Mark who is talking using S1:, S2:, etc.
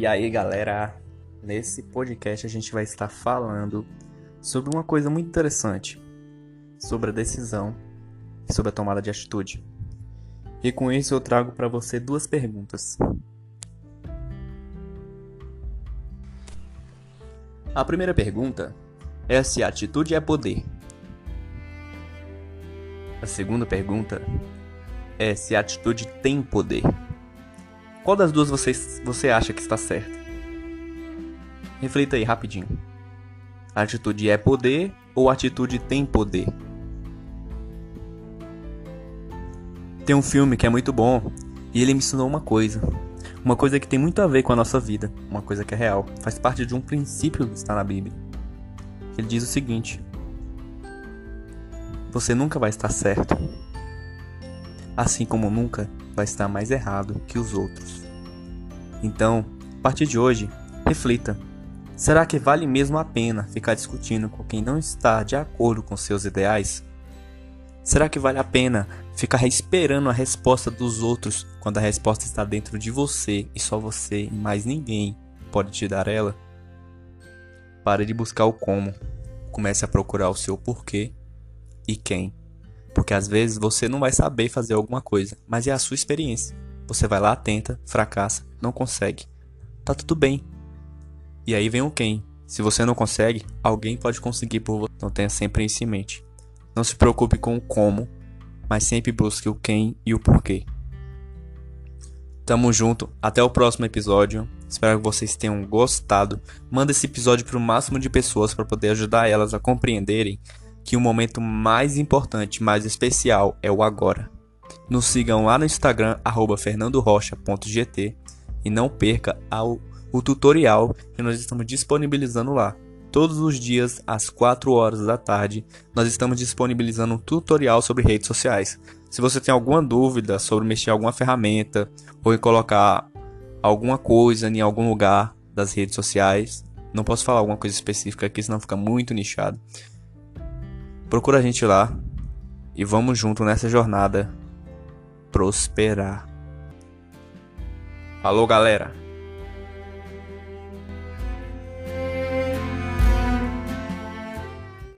S1: E aí, galera, nesse podcast a gente vai estar falando sobre uma coisa muito interessante, sobre a decisão e sobre a tomada de atitude. E com isso eu trago para você duas perguntas. A primeira pergunta é se a atitude é poder. A segunda pergunta é se a atitude tem poder. Qual das duas você, você acha que está certa? Reflita aí rapidinho. A atitude é poder ou atitude tem poder? Tem um filme que é muito bom e ele me ensinou uma coisa. Uma coisa que tem muito a ver com a nossa vida, uma coisa que é real, faz parte de um princípio que está na Bíblia. Ele diz o seguinte: Você nunca vai estar certo, assim como nunca vai estar mais errado que os outros. Então, a partir de hoje, reflita: será que vale mesmo a pena ficar discutindo com quem não está de acordo com seus ideais? Será que vale a pena ficar esperando a resposta dos outros quando a resposta está dentro de você e só você e mais ninguém pode te dar ela? Pare de buscar o como. Comece a procurar o seu porquê e quem. Porque às vezes você não vai saber fazer alguma coisa, mas é a sua experiência. Você vai lá, tenta, fracassa, não consegue. Tá tudo bem. E aí vem o quem. Se você não consegue, alguém pode conseguir por você. Então tenha sempre isso em mente. Não se preocupe com o como, mas sempre busque o quem e o porquê. Tamo junto, até o próximo episódio. Espero que vocês tenham gostado. Manda esse episódio para o máximo de pessoas para poder ajudar elas a compreenderem que o momento mais importante, mais especial é o agora. Nos sigam lá no Instagram fernandorocha.gt e não perca ao, o tutorial que nós estamos disponibilizando lá. Todos os dias às 4 horas da tarde, nós estamos disponibilizando um tutorial sobre redes sociais. Se você tem alguma dúvida sobre mexer alguma ferramenta ou colocar alguma coisa em algum lugar das redes sociais, não posso falar alguma coisa específica aqui, senão fica muito nichado. Procura a gente lá e vamos junto nessa jornada prosperar. Alô, galera!